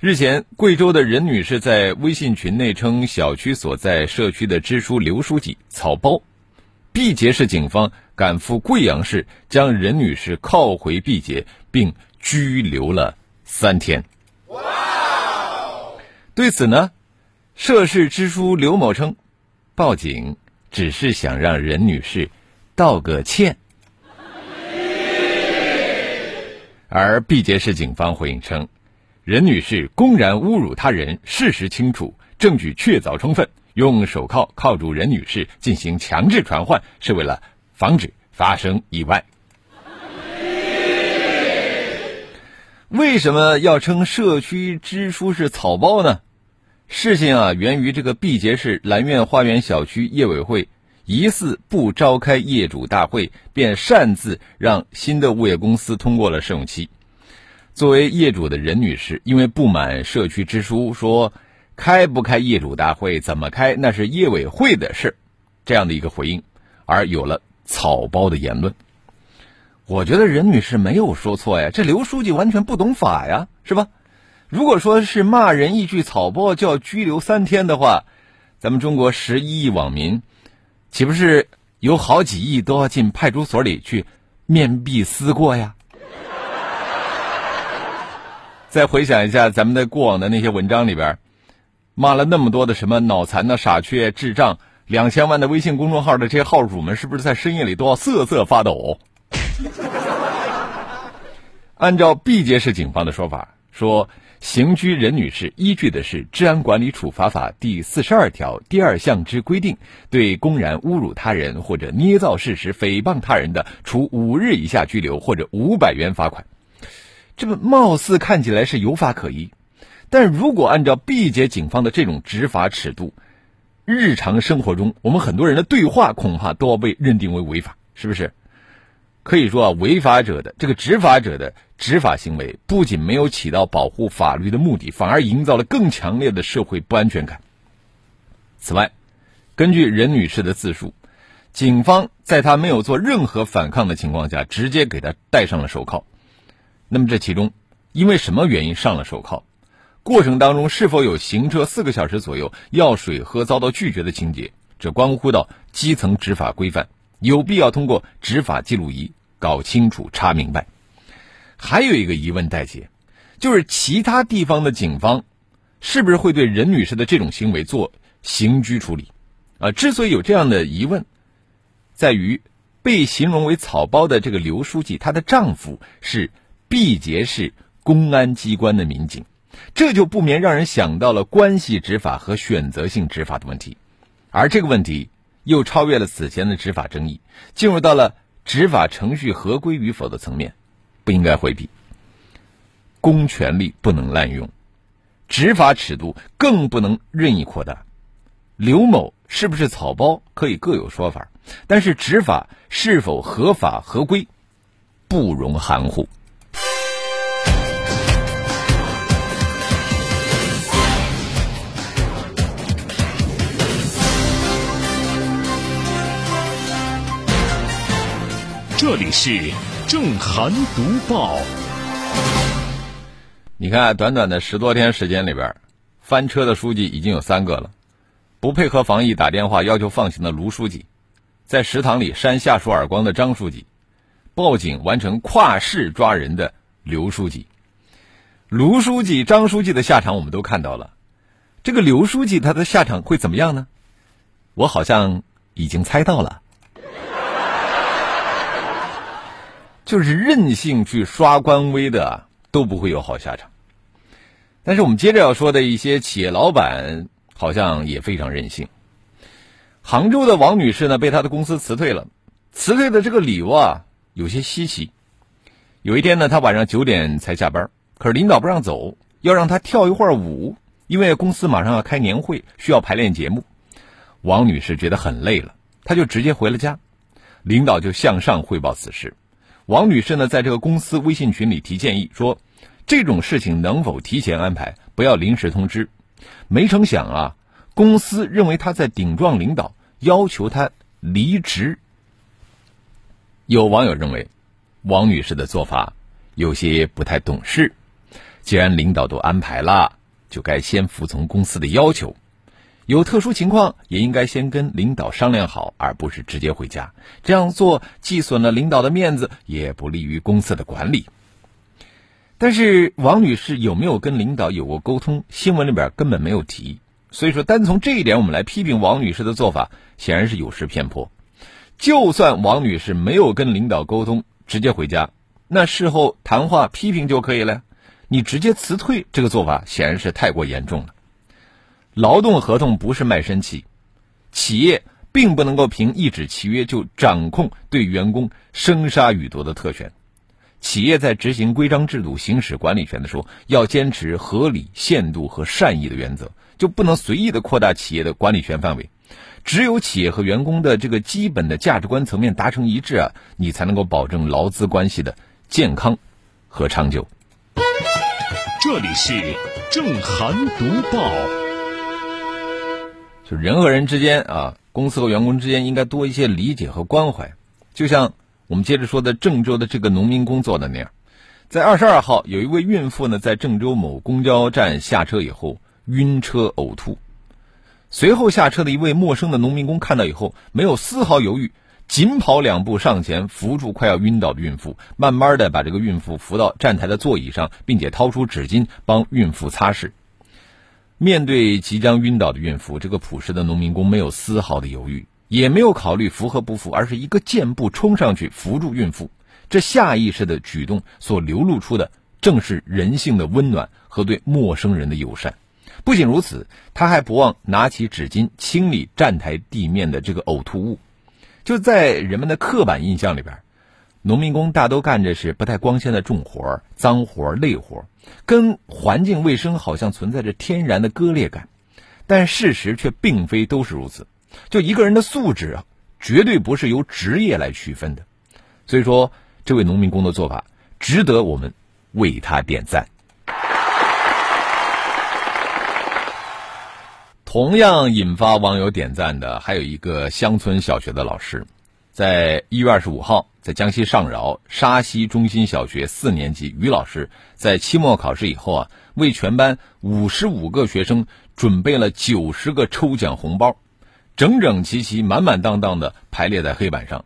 日前，贵州的任女士在微信群内称，小区所在社区的支书刘书记草包。毕节市警方赶赴贵阳市，将任女士铐回毕节，并拘留了三天。对此呢，涉事支书刘某称，报警只是想让任女士道个歉。而毕节市警方回应称，任女士公然侮辱他人，事实清楚，证据确凿充分。用手铐铐住任女士进行强制传唤，是为了防止发生意外。为什么要称社区支书是草包呢？事情啊，源于这个毕节市兰苑花园小区业委会疑似不召开业主大会，便擅自让新的物业公司通过了试用期。作为业主的任女士，因为不满社区支书说。开不开业主大会，怎么开，那是业委会的事，这样的一个回应，而有了草包的言论。我觉得任女士没有说错呀，这刘书记完全不懂法呀，是吧？如果说是骂人一句草包就要拘留三天的话，咱们中国十一亿网民，岂不是有好几亿都要进派出所里去面壁思过呀？再回想一下咱们在过往的那些文章里边。骂了那么多的什么脑残的傻缺智障，两千万的微信公众号的这些号主们，是不是在深夜里都要瑟瑟发抖？按照毕节市警方的说法，说刑拘任女士依据的是《治安管理处罚法》第四十二条第二项之规定，对公然侮辱他人或者捏造事实诽谤他人的，处五日以下拘留或者五百元罚款。这么貌似看起来是有法可依。但如果按照毕节警方的这种执法尺度，日常生活中我们很多人的对话恐怕都要被认定为违法，是不是？可以说啊，违法者的这个执法者的执法行为不仅没有起到保护法律的目的，反而营造了更强烈的社会不安全感。此外，根据任女士的自述，警方在她没有做任何反抗的情况下，直接给她戴上了手铐。那么这其中因为什么原因上了手铐？过程当中是否有行车四个小时左右要水喝遭到拒绝的情节？这关乎到基层执法规范，有必要通过执法记录仪搞清楚、查明白。还有一个疑问待解，就是其他地方的警方是不是会对任女士的这种行为做刑拘处理？啊，之所以有这样的疑问，在于被形容为草包的这个刘书记，她的丈夫是毕节市公安机关的民警。这就不免让人想到了关系执法和选择性执法的问题，而这个问题又超越了此前的执法争议，进入到了执法程序合规与否的层面，不应该回避。公权力不能滥用，执法尺度更不能任意扩大。刘某是不是草包可以各有说法，但是执法是否合法合规，不容含糊。这里是正涵读报。你看，短短的十多天时间里边，翻车的书记已经有三个了。不配合防疫打电话要求放行的卢书记，在食堂里扇下属耳光的张书记，报警完成跨市抓人的刘书记。卢书记、张书记的下场我们都看到了，这个刘书记他的下场会怎么样呢？我好像已经猜到了。就是任性去刷官微的都不会有好下场，但是我们接着要说的一些企业老板好像也非常任性。杭州的王女士呢，被她的公司辞退了，辞退的这个理由啊有些稀奇。有一天呢，她晚上九点才下班，可是领导不让走，要让她跳一会儿舞，因为公司马上要开年会，需要排练节目。王女士觉得很累了，她就直接回了家。领导就向上汇报此事。王女士呢，在这个公司微信群里提建议说，这种事情能否提前安排，不要临时通知。没成想啊，公司认为她在顶撞领导，要求她离职。有网友认为，王女士的做法有些不太懂事。既然领导都安排了，就该先服从公司的要求。有特殊情况也应该先跟领导商量好，而不是直接回家。这样做既损了领导的面子，也不利于公司的管理。但是王女士有没有跟领导有过沟通？新闻里边根本没有提。所以说，单从这一点我们来批评王女士的做法，显然是有失偏颇。就算王女士没有跟领导沟通，直接回家，那事后谈话批评就可以了。你直接辞退，这个做法显然是太过严重了。劳动合同不是卖身契，企业并不能够凭一纸契约就掌控对员工生杀予夺的特权。企业在执行规章制度、行使管理权的时候，要坚持合理、限度和善意的原则，就不能随意的扩大企业的管理权范围。只有企业和员工的这个基本的价值观层面达成一致啊，你才能够保证劳资关系的健康和长久。这里是正涵读报。就人和人之间啊，公司和员工之间应该多一些理解和关怀。就像我们接着说的郑州的这个农民工做的那样，在二十二号，有一位孕妇呢，在郑州某公交站下车以后晕车呕吐，随后下车的一位陌生的农民工看到以后，没有丝毫犹豫。紧跑两步上前扶住快要晕倒的孕妇，慢慢的把这个孕妇扶到站台的座椅上，并且掏出纸巾帮孕妇擦拭。面对即将晕倒的孕妇，这个朴实的农民工没有丝毫的犹豫，也没有考虑扶和不扶，而是一个箭步冲上去扶住孕妇。这下意识的举动所流露出的，正是人性的温暖和对陌生人的友善。不仅如此，他还不忘拿起纸巾清理站台地面的这个呕吐物。就在人们的刻板印象里边，农民工大都干着是不太光鲜的重活、脏活、累活，跟环境卫生好像存在着天然的割裂感。但事实却并非都是如此。就一个人的素质啊，绝对不是由职业来区分的。所以说，这位农民工的做法值得我们为他点赞。同样引发网友点赞的，还有一个乡村小学的老师，在一月二十五号，在江西上饶沙溪中心小学四年级于老师在期末考试以后啊，为全班五十五个学生准备了九十个抽奖红包，整整齐齐、满满当当的排列在黑板上。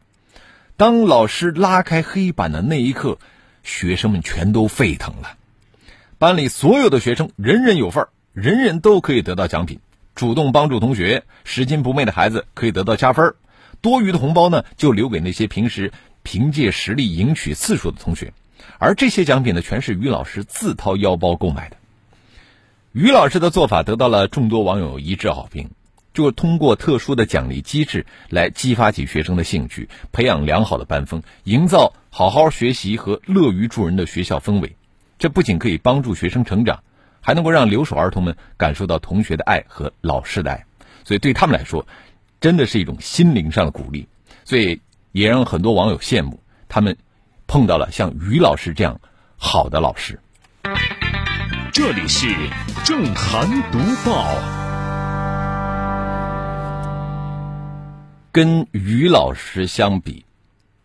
当老师拉开黑板的那一刻，学生们全都沸腾了。班里所有的学生人人有份儿，人人都可以得到奖品。主动帮助同学、拾金不昧的孩子可以得到加分多余的红包呢就留给那些平时凭借实力赢取次数的同学，而这些奖品呢全是于老师自掏腰包购买的。于老师的做法得到了众多网友一致好评，就是通过特殊的奖励机制来激发起学生的兴趣，培养良好的班风，营造好好学习和乐于助人的学校氛围。这不仅可以帮助学生成长。还能够让留守儿童们感受到同学的爱和老师的爱，所以对他们来说，真的是一种心灵上的鼓励。所以也让很多网友羡慕，他们碰到了像于老师这样好的老师。这里是正涵读报。跟于老师相比，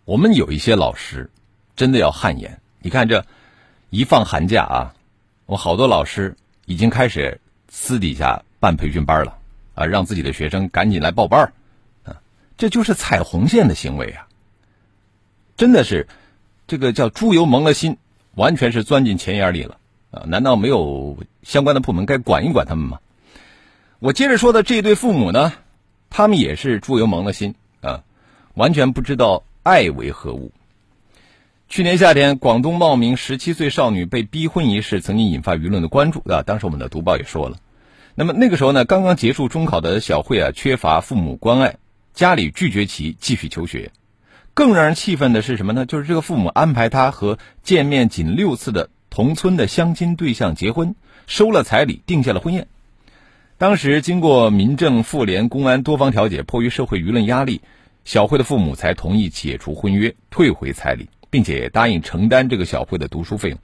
我们有一些老师真的要汗颜。你看这一放寒假啊。我好多老师已经开始私底下办培训班了，啊，让自己的学生赶紧来报班儿啊，这就是踩红线的行为啊！真的是，这个叫猪油蒙了心，完全是钻进钱眼里了啊！难道没有相关的部门该管一管他们吗？我接着说的这一对父母呢，他们也是猪油蒙了心啊，完全不知道爱为何物。去年夏天，广东茂名十七岁少女被逼婚一事曾经引发舆论的关注啊。当时我们的读报也说了，那么那个时候呢，刚刚结束中考的小慧啊，缺乏父母关爱，家里拒绝其继续求学。更让人气愤的是什么呢？就是这个父母安排她和见面仅六次的同村的相亲对象结婚，收了彩礼，定下了婚宴。当时经过民政、妇联、公安多方调解，迫于社会舆论压力，小慧的父母才同意解除婚约，退回彩礼，并且答应承担这个小慧的读书费用。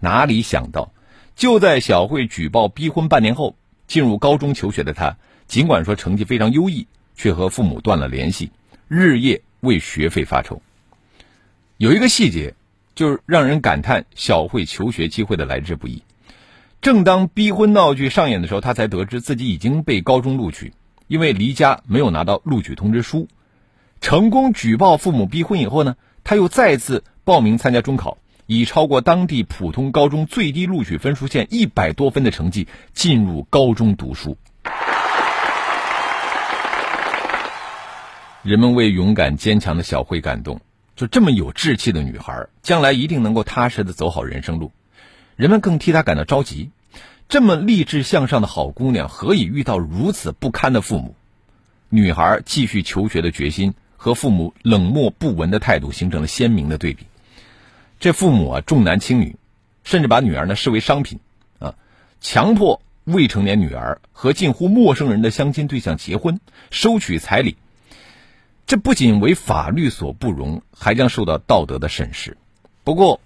哪里想到，就在小慧举报逼婚半年后，进入高中求学的他，尽管说成绩非常优异，却和父母断了联系，日夜为学费发愁。有一个细节，就是让人感叹小慧求学机会的来之不易。正当逼婚闹剧上演的时候，他才得知自己已经被高中录取，因为离家没有拿到录取通知书。成功举报父母逼婚以后呢，他又再次报名参加中考，以超过当地普通高中最低录取分数线一百多分的成绩进入高中读书。人们为勇敢坚强的小慧感动，就这么有志气的女孩，将来一定能够踏实的走好人生路。人们更替她感到着急，这么励志向上的好姑娘，何以遇到如此不堪的父母？女孩继续求学的决心和父母冷漠不闻的态度形成了鲜明的对比。这父母啊重男轻女，甚至把女儿呢视为商品，啊，强迫未成年女儿和近乎陌生人的相亲对象结婚，收取彩礼。这不仅为法律所不容，还将受到道德的审视。不过，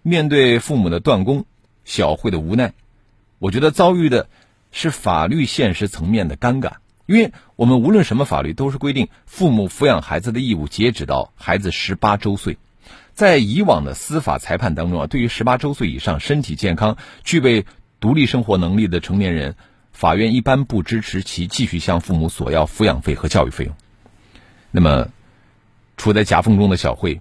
面对父母的断供。小慧的无奈，我觉得遭遇的是法律现实层面的尴尬，因为我们无论什么法律都是规定父母抚养孩子的义务截止到孩子十八周岁，在以往的司法裁判当中啊，对于十八周岁以上身体健康、具备独立生活能力的成年人，法院一般不支持其继续向父母索要抚养费和教育费用。那么，处在夹缝中的小慧，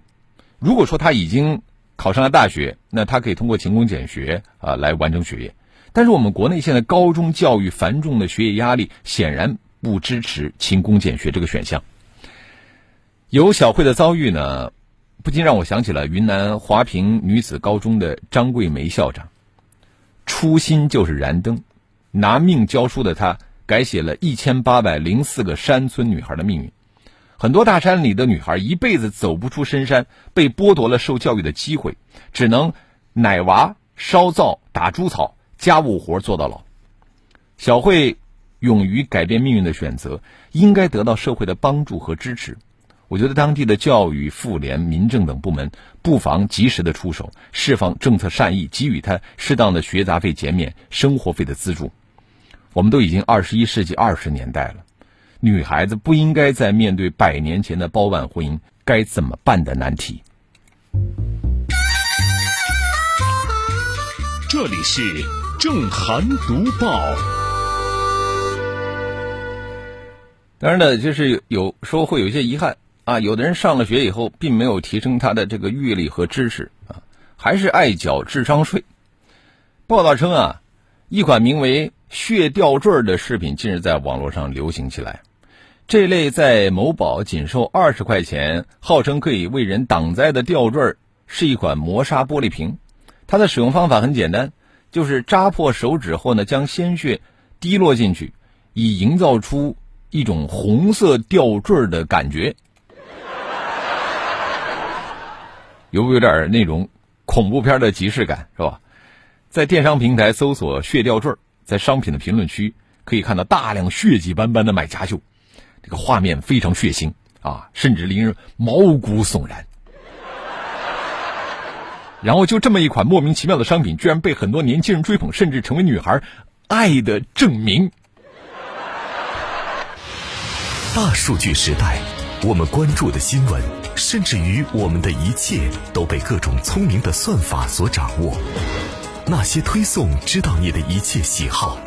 如果说他已经。考上了大学，那他可以通过勤工俭学啊来完成学业。但是我们国内现在高中教育繁重的学业压力，显然不支持勤工俭学这个选项。有小慧的遭遇呢，不禁让我想起了云南华坪女子高中的张桂梅校长。初心就是燃灯，拿命教书的她，改写了一千八百零四个山村女孩的命运。很多大山里的女孩一辈子走不出深山，被剥夺了受教育的机会，只能奶娃、烧灶、打猪草、家务活做到老。小慧勇于改变命运的选择，应该得到社会的帮助和支持。我觉得当地的教育、妇联、民政等部门不妨及时的出手，释放政策善意，给予他适当的学杂费减免、生活费的资助。我们都已经二十一世纪二十年代了。女孩子不应该再面对百年前的包办婚姻该怎么办的难题。这里是正涵读报。当然呢，就是有时候会有一些遗憾啊，有的人上了学以后，并没有提升他的这个阅历和知识啊，还是爱缴智商税。报道称啊，一款名为“血吊坠”的饰品近日在网络上流行起来。这类在某宝仅售二十块钱，号称可以为人挡灾的吊坠，是一款磨砂玻璃瓶。它的使用方法很简单，就是扎破手指后呢，将鲜血滴落进去，以营造出一种红色吊坠的感觉。有不有点那种恐怖片的即视感，是吧？在电商平台搜索“血吊坠”，在商品的评论区可以看到大量血迹斑斑的买家秀。这个画面非常血腥啊，甚至令人毛骨悚然。然后就这么一款莫名其妙的商品，居然被很多年轻人追捧，甚至成为女孩爱的证明。大数据时代，我们关注的新闻，甚至于我们的一切，都被各种聪明的算法所掌握。那些推送知道你的一切喜好，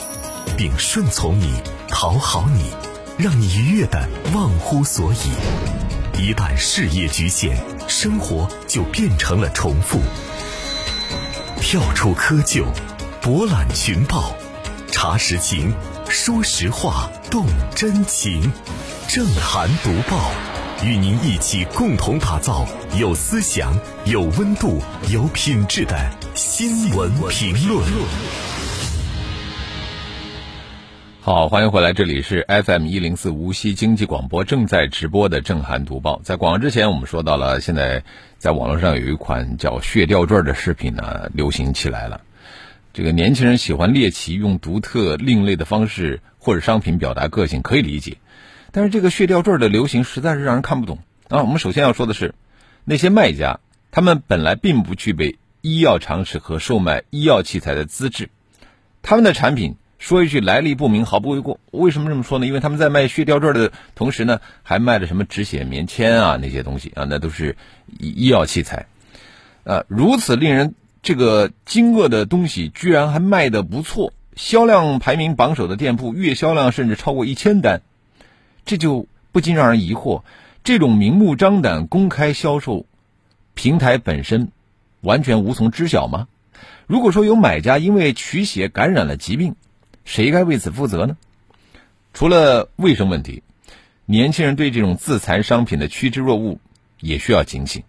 并顺从你、讨好你。让你愉悦的忘乎所以，一旦事业局限，生活就变成了重复。跳出窠臼，博览群报，查实情，说实话，动真情。正涵读报，与您一起共同打造有思想、有温度、有品质的新闻评论。好，欢迎回来，这里是 FM 一零四无锡经济广播正在直播的正涵读报。在广告之前，我们说到了，现在在网络上有一款叫“血吊坠”的视频呢，流行起来了。这个年轻人喜欢猎奇，用独特、另类的方式或者商品表达个性，可以理解。但是这个血吊坠的流行实在是让人看不懂啊！我们首先要说的是，那些卖家，他们本来并不具备医药常识和售卖医药器材的资质，他们的产品说一句来历不明，毫不为过。为什么这么说呢？因为他们在卖血吊坠的同时呢，还卖了什么止血棉签啊那些东西啊，那都是医药器材。呃，如此令人这个惊愕的东西，居然还卖的不错，销量排名榜首的店铺，月销量甚至超过一千单，这就不禁让人疑惑：这种明目张胆公开销售，平台本身完全无从知晓吗？如果说有买家因为取血感染了疾病，谁该为此负责呢？除了卫生问题，年轻人对这种自残商品的趋之若鹜，也需要警醒。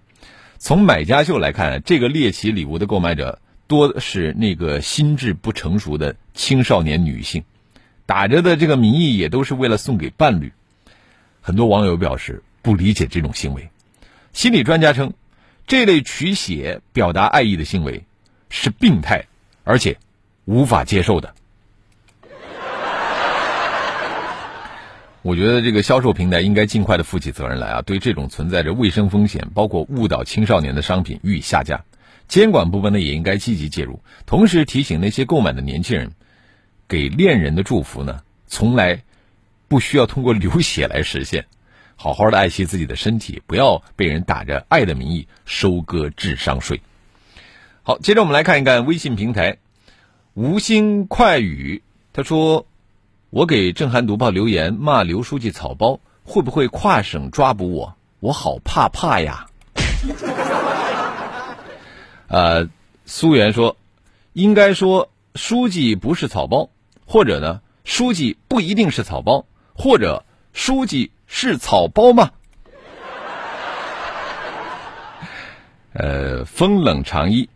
从买家秀来看，这个猎奇礼物的购买者多是那个心智不成熟的青少年女性，打着的这个名义也都是为了送给伴侣。很多网友表示不理解这种行为，心理专家称，这类取血表达爱意的行为是病态，而且无法接受的。我觉得这个销售平台应该尽快的负起责任来啊，对这种存在着卫生风险、包括误导青少年的商品予以下架。监管部门呢也应该积极介入，同时提醒那些购买的年轻人，给恋人的祝福呢，从来不需要通过流血来实现。好好的爱惜自己的身体，不要被人打着爱的名义收割智商税。好，接着我们来看一看微信平台，吴心快语，他说。我给《正涵读报》留言骂刘书记草包，会不会跨省抓捕我？我好怕怕呀！呃，苏源说，应该说书记不是草包，或者呢，书记不一定是草包，或者书记是草包吗？呃，风冷长衣，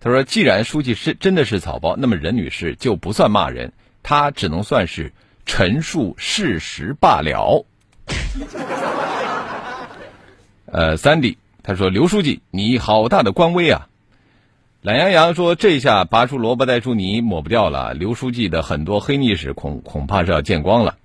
他说，既然书记是真的是草包，那么任女士就不算骂人。她只能算是陈述事实罢了。呃，三弟他说：“刘书记，你好大的官威啊！”懒羊羊说：“这下拔出萝卜带出泥，抹不掉了。刘书记的很多黑历史恐恐怕是要见光了。”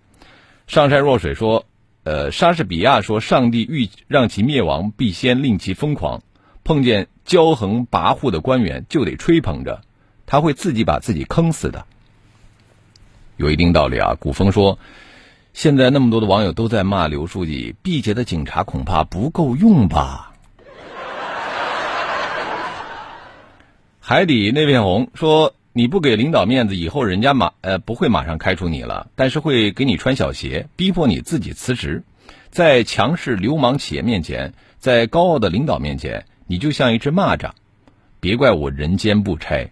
上善若水说：“呃，莎士比亚说，上帝欲让其灭亡，必先令其疯狂。碰见骄横跋扈的官员，就得吹捧着，他会自己把自己坑死的。”有一定道理啊，古风说，现在那么多的网友都在骂刘书记，毕节的警察恐怕不够用吧？海底那片红说，你不给领导面子，以后人家马呃不会马上开除你了，但是会给你穿小鞋，逼迫你自己辞职。在强势流氓企业面前，在高傲的领导面前，你就像一只蚂蚱。别怪我人间不拆，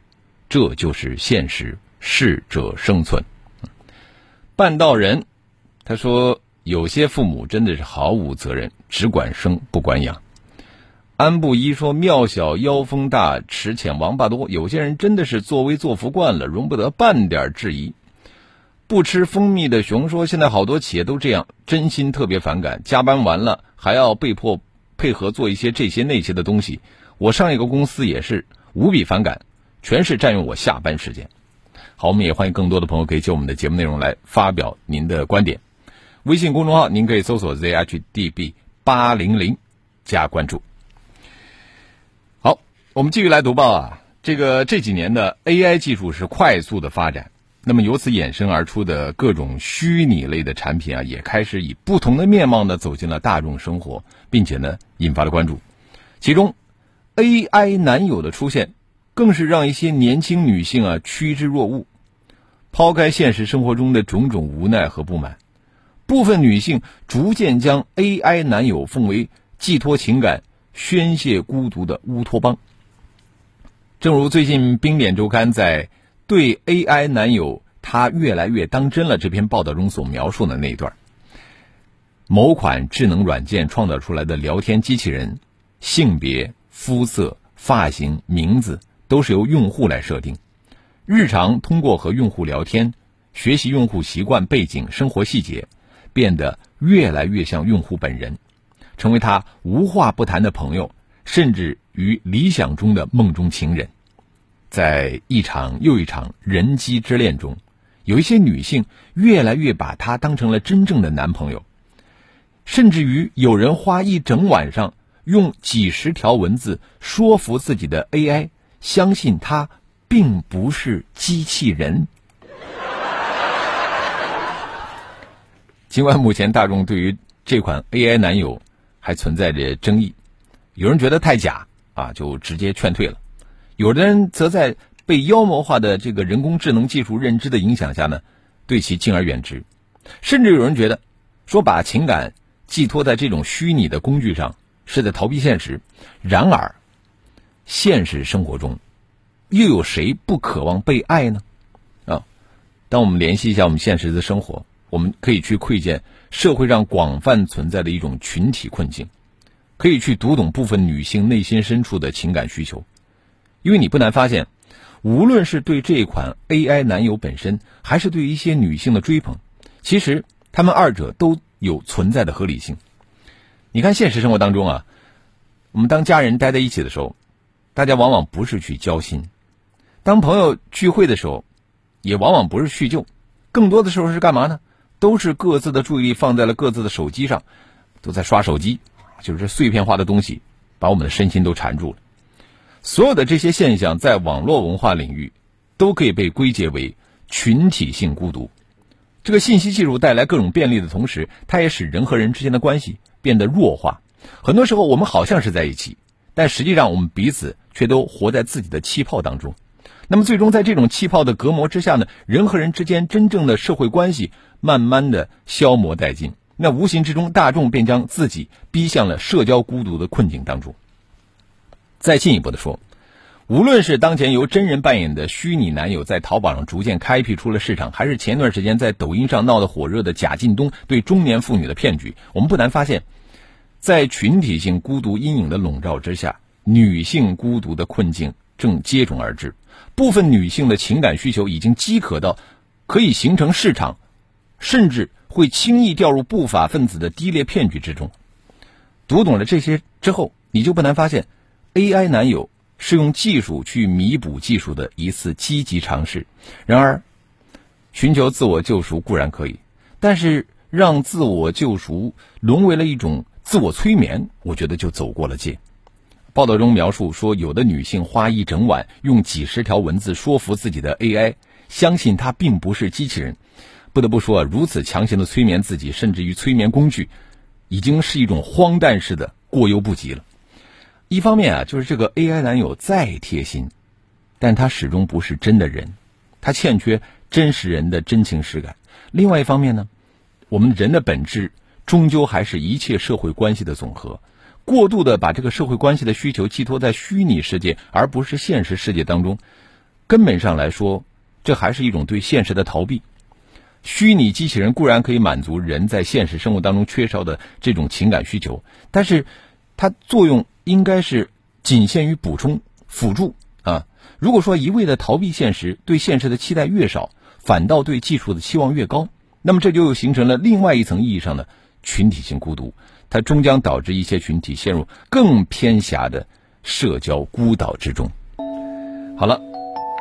这就是现实，适者生存。半道人，他说：“有些父母真的是毫无责任，只管生不管养。”安布衣说：“庙小妖风大，池浅王八多。有些人真的是作威作福惯了，容不得半点质疑。”不吃蜂蜜的熊说：“现在好多企业都这样，真心特别反感。加班完了还要被迫配合做一些这些那些的东西。我上一个公司也是无比反感，全是占用我下班时间。”好，我们也欢迎更多的朋友可以就我们的节目内容来发表您的观点。微信公众号您可以搜索 zhdb 八零零加关注。我们继续来读报啊。这个这几年的 AI 技术是快速的发展，那么由此衍生而出的各种虚拟类的产品啊，也开始以不同的面貌呢走进了大众生活，并且呢引发了关注。其中，AI 男友的出现。更是让一些年轻女性啊趋之若鹜。抛开现实生活中的种种无奈和不满，部分女性逐渐将 AI 男友奉为寄托情感、宣泄孤独的乌托邦。正如最近《冰点周刊》在对 AI 男友他越来越当真了这篇报道中所描述的那一段：某款智能软件创造出来的聊天机器人，性别、肤色、发型、名字。都是由用户来设定，日常通过和用户聊天，学习用户习惯、背景、生活细节，变得越来越像用户本人，成为他无话不谈的朋友，甚至于理想中的梦中情人。在一场又一场人机之恋中，有一些女性越来越把他当成了真正的男朋友，甚至于有人花一整晚上用几十条文字说服自己的 AI，相信他并不是机器人。尽管目前大众对于这款 AI 男友还存在着争议，有人觉得太假啊，就直接劝退了；有的人则在被妖魔化的这个人工智能技术认知的影响下呢，对其敬而远之。甚至有人觉得，说把情感寄托在这种虚拟的工具上是在逃避现实。然而，现实生活中又有谁不渴望被爱呢？啊，当我们联系一下我们现实的生活。我们可以去窥见社会上广泛存在的一种群体困境，可以去读懂部分女性内心深处的情感需求，因为你不难发现，无论是对这款 AI 男友本身，还是对一些女性的追捧，其实他们二者都有存在的合理性。你看现实生活当中啊，我们当家人待在一起的时候，大家往往不是去交心；当朋友聚会的时候，也往往不是叙旧，更多的时候是干嘛呢？都是各自的注意力放在了各自的手机上，都在刷手机，就是碎片化的东西，把我们的身心都缠住了。所有的这些现象，在网络文化领域，都可以被归结为群体性孤独。这个信息技术带来各种便利的同时，它也使人和人之间的关系变得弱化。很多时候，我们好像是在一起，但实际上我们彼此却都活在自己的气泡当中。那么，最终在这种气泡的隔膜之下呢，人和人之间真正的社会关系。慢慢的消磨殆尽，那无形之中，大众便将自己逼向了社交孤独的困境当中。再进一步的说，无论是当前由真人扮演的虚拟男友在淘宝上逐渐开辟出了市场，还是前段时间在抖音上闹得火热的贾进东对中年妇女的骗局，我们不难发现，在群体性孤独阴影的笼罩之下，女性孤独的困境正接踵而至。部分女性的情感需求已经饥渴到可以形成市场。甚至会轻易掉入不法分子的低劣骗局之中。读懂了这些之后，你就不难发现，AI 男友是用技术去弥补技术的一次积极尝试。然而，寻求自我救赎固然可以，但是让自我救赎沦为了一种自我催眠，我觉得就走过了界。报道中描述说，有的女性花一整晚用几十条文字说服自己的 AI，相信它并不是机器人。不得不说，如此强行的催眠自己，甚至于催眠工具，已经是一种荒诞式的过犹不及了。一方面啊，就是这个 AI 男友再贴心，但他始终不是真的人，他欠缺真实人的真情实感。另外一方面呢，我们人的本质终究还是一切社会关系的总和。过度的把这个社会关系的需求寄托在虚拟世界，而不是现实世界当中，根本上来说，这还是一种对现实的逃避。虚拟机器人固然可以满足人在现实生活当中缺少的这种情感需求，但是它作用应该是仅限于补充、辅助啊。如果说一味的逃避现实，对现实的期待越少，反倒对技术的期望越高，那么这就形成了另外一层意义上的群体性孤独，它终将导致一些群体陷入更偏狭的社交孤岛之中。好了。